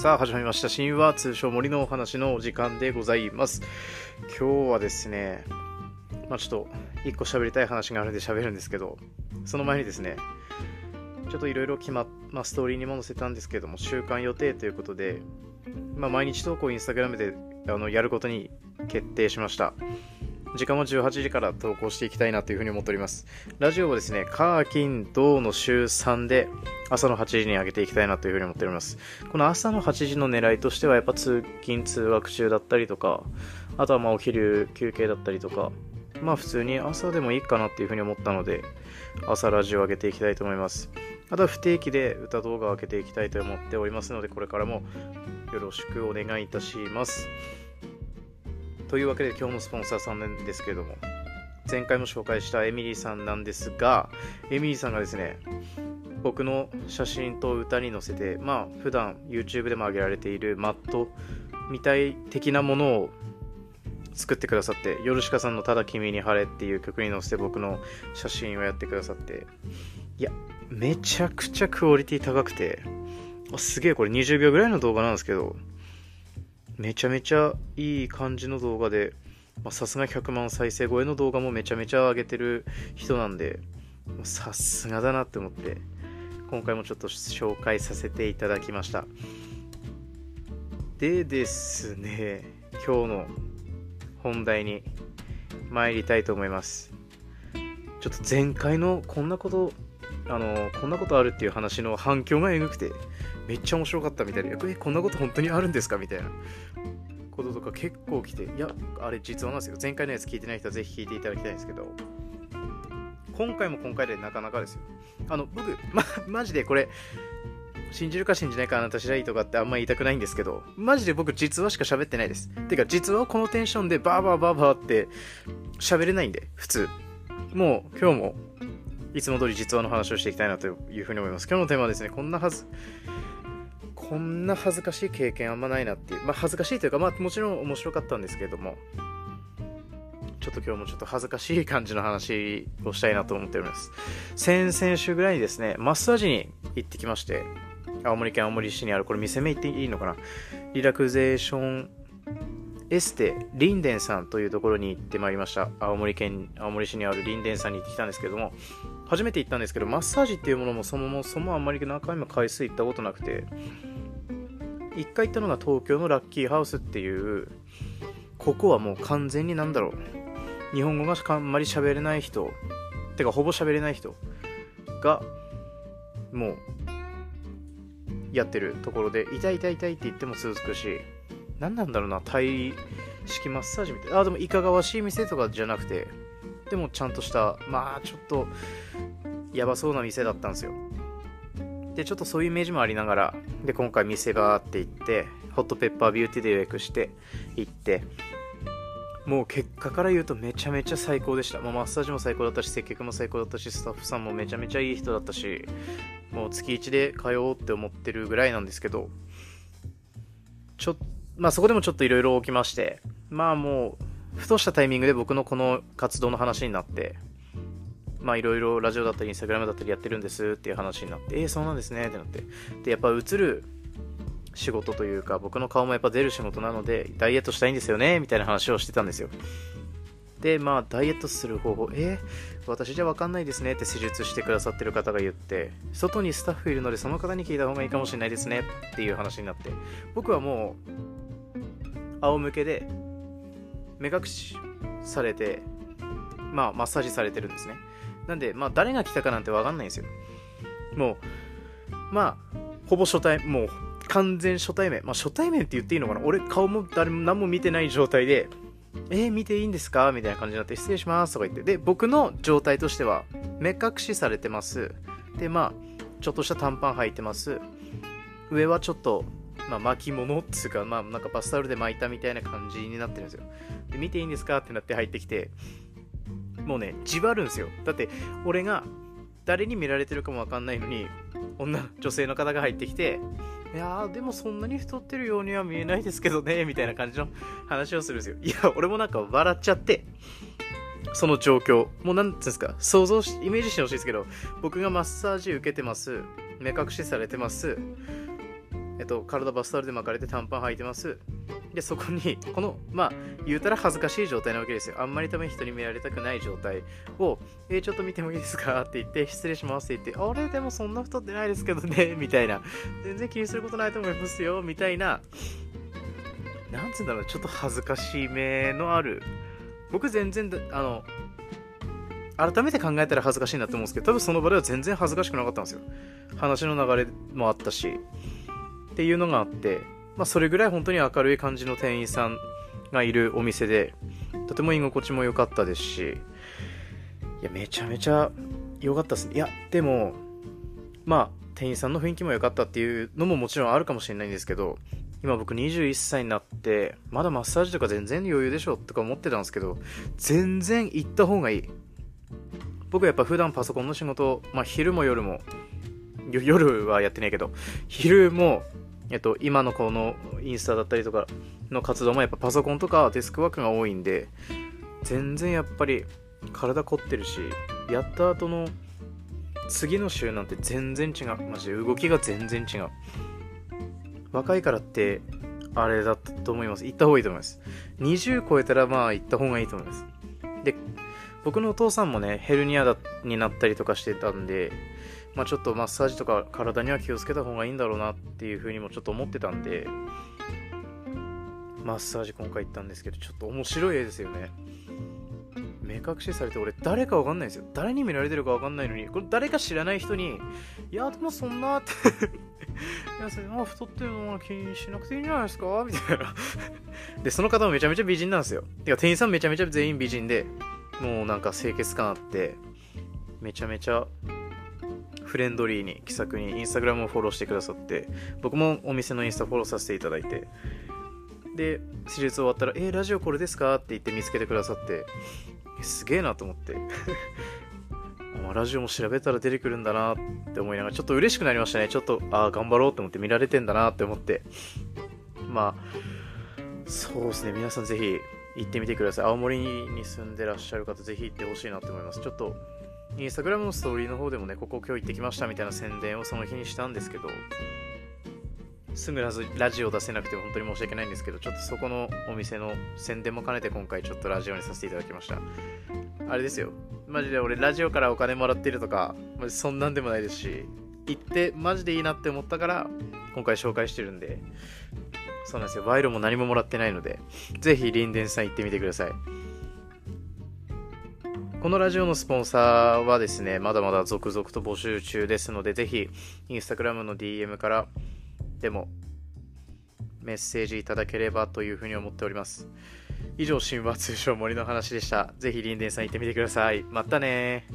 さあ始まりました。神話通称森のお話のお時間でございます。今日はですねまあちょっと一個喋りたい話があるんで喋るんですけどその前にですねちょっといろいろ決まっ、まあ、ストーリーにも載せたんですけども週間予定ということで、まあ、毎日投稿インスタグラムであのやることに決定しました。時間は18時から投稿していきたいなというふうに思っております。ラジオをですね、カー、金、銅の週3で朝の8時に上げていきたいなというふうに思っております。この朝の8時の狙いとしてはやっぱ通勤通学中だったりとか、あとはまあお昼休憩だったりとか、まあ普通に朝でもいいかなっていうふうに思ったので、朝ラジオを上げていきたいと思います。あとは不定期で歌動画を上げていきたいと思っておりますので、これからもよろしくお願いいたします。というわけで今日のスポンサーさんなんですけれども、前回も紹介したエミリーさんなんですが、エミリーさんがですね、僕の写真と歌に載せて、まあ普段 YouTube でも上げられているマットみたい的なものを作ってくださって、ヨルシカさんのただ君に晴れっていう曲に載せて僕の写真をやってくださって、いや、めちゃくちゃクオリティ高くて、すげえこれ20秒ぐらいの動画なんですけど、めちゃめちゃいい感じの動画で、さすが100万再生超えの動画もめちゃめちゃ上げてる人なんで、さすがだなって思って、今回もちょっと紹介させていただきました。でですね、今日の本題に参りたいと思います。ちょっと前回のこんなこと、あの、こんなことあるっていう話の反響がえぐくて、めっちゃ面白かったみたいで、え、こんなこと本当にあるんですかみたいなこととか結構来て、いや、あれ実話なんですよ。前回のやつ聞いてない人はぜひ聞いていただきたいんですけど、今回も今回でなかなかですよ。あの、僕、ま、マジでこれ、信じるか信じないかあなた次第とかってあんま言いたくないんですけど、マジで僕実話しか喋ってないです。てか実話このテンションでバーバーバーバーって喋れないんで、普通。もう今日もいつも通り実話の話をしていきたいなというふうに思います。今日のテーマはですね、こんなはず、こんな恥ずかしい経験あんまないなっていう、まあ恥ずかしいというか、まあもちろん面白かったんですけれども、ちょっと今日もちょっと恥ずかしい感じの話をしたいなと思っております。先々週ぐらいにですね、マッサージに行ってきまして、青森県青森市にある、これ店名言っていいのかな？リラクゼーションエステリンデンさんというところに行ってまいりました。青森県、青森市にあるリンデンさんに行ってきたんですけども、初めて行ったんですけど、マッサージっていうものもそもそもあんまり何回も回数行ったことなくて、1回行ったのが東京のラッキーハウスっていう、ここはもう完全になんだろう、日本語があんまり喋れない人、てかほぼ喋れない人が、もう、やってるところで、痛い痛い痛いって言っても続くし、何なんだろうな、タイ式マッサージみたいな。あ、でもいかがわしい店とかじゃなくて、でもちゃんとした、まあちょっと、やばそうな店だったんですよ。で、ちょっとそういうイメージもありながら、で、今回店があって行って、ホットペッパービューティーで予約して行って、もう結果から言うとめちゃめちゃ最高でした。もうマッサージも最高だったし、接客も最高だったし、スタッフさんもめちゃめちゃいい人だったし、もう月1で通おうって思ってるぐらいなんですけど、ちょまあそこでもちょっといろいろ起きまして、まあもう、ふとしたタイミングで僕のこの活動の話になって、まあいろいろラジオだったりインスタグラムだったりやってるんですっていう話になって、えー、そうなんですねってなって。で、やっぱ映る仕事というか、僕の顔もやっぱ出る仕事なので、ダイエットしたいんですよねみたいな話をしてたんですよ。で、まあ、ダイエットする方法、えー、私じゃわかんないですねって施術してくださってる方が言って、外にスタッフいるので、その方に聞いた方がいいかもしれないですねっていう話になって、僕はもう、仰向けで、目隠しされて、まあ、マッサージされてるんですね。なんで、まあ、誰が来たかなんてわかんないんですよ。もう、まあ、ほぼ初対、もう、完全初対面。まあ、初対面って言っていいのかな？俺、顔も誰も何も見てない状態で、えー、見ていいんですか？みたいな感じになって、失礼しますとか言って。で、僕の状態としては、目隠しされてます。で、まあ、ちょっとした短パン履いてます。上はちょっと、まあ、巻物っつうか、まあ、なんかバスタオルで巻いたみたいな感じになってるんですよ。で、見ていいんですか？ってなって入ってきて、もうね、じわるんですよ。だって、俺が誰に見られてるかもわかんないのに、女、女性の方が入ってきて、いやー、でもそんなに太ってるようには見えないですけどね、みたいな感じの話をするんですよ。いや、俺もなんか笑っちゃって、その状況。もうなんていうんですか、想像し、イメージしてほしいですけど、僕がマッサージ受けてます。目隠しされてます。えっと、体バスタオルで巻かれて短パン履いてますでそこにこのまあ言うたら恥ずかしい状態なわけですよ。あんまり多分人に見られたくない状態を「えー、ちょっと見てもいいですか?」って言って「失礼します」って言って「あれ？でもそんな太ってないですけどね」みたいな「全然気にすることないと思いますよ」みたいな。なんつうんだろうちょっと恥ずかしい目のある。僕全然あの改めて考えたら恥ずかしいなって思うんですけど多分その場では全然恥ずかしくなかったんですよ。話の流れもあったし。っていうのがあって。まあそれぐらい本当に明るい感じの店員さんがいるお店でとても居心地も良かったですしいやめちゃめちゃ良かったです。ねいやでもまあ店員さんの雰囲気も良かったっていうのももちろんあるかもしれないんですけど今僕21歳になってまだマッサージとか全然余裕でしょとか思ってたんですけど全然行った方がいい。僕やっぱ普段パソコンの仕事、まあ、昼も夜も夜はやってないけど昼も、えっと、今のこのインスタだったりとかの活動もやっぱパソコンとかデスクワークが多いんで全然やっぱり体凝ってるしやった後の次の週なんて全然違う。マジで動きが全然違う。若いからってあれだったと思います。行った方がいいと思います。20超えたらまあ行った方がいいと思います。で僕のお父さんもね、ヘルニアだになったりとかしてたんで、まあ、ちょっとマッサージとか体には気をつけた方がいいんだろうなっていうふうにもちょっと思ってたんで、マッサージ今回行ったんですけど、ちょっと面白い絵ですよね。目隠しされて俺誰かわかんないですよ。誰に見られてるかわかんないのに、これ誰か知らない人に、いや、でもそんなって いや、それ、あ、太ってるの気にしなくていいんじゃないですか？みたいなで、その方もめちゃめちゃ美人なんですよ。てか、店員さんめちゃめちゃ全員美人で、もうなんか清潔感あってめちゃめちゃフレンドリーに気さくにインスタグラムをフォローしてくださって僕もお店のインスタフォローさせていただいてで施術終わったら「えー、ラジオこれですか?」って言って見つけてくださってすげえなと思って ラジオも調べたら出てくるんだなって思いながらちょっと嬉しくなりましたねちょっとああ頑張ろうって思って見られてんだなって思ってまあそうですね皆さんぜひ行ってみてください。青森に住んでらっしゃる方、ぜひ行ってほしいなと思います。ちょっと、インスタグラムのストーリーの方でもね、ここ今日行ってきましたみたいな宣伝をその日にしたんですけど、すぐラジオ出せなくて本当に申し訳ないんですけど、ちょっとそこのお店の宣伝も兼ねて今回ちょっとラジオにさせていただきました。あれですよ。マジで俺ラジオからお金もらってるとか、マジそんなんでもないですし、行ってマジでいいなって思ったから今回紹介してるんで、そうなんですよ。賄賂も何ももらってないので、ぜひリンデンさん行ってみてください。このラジオのスポンサーはですね、まだまだ続々と募集中ですので、ぜひ、インスタグラムの DM からでもメッセージいただければというふうに思っております。以上、神話通称森の話でした。ぜひ、リンデンさん行ってみてください。またね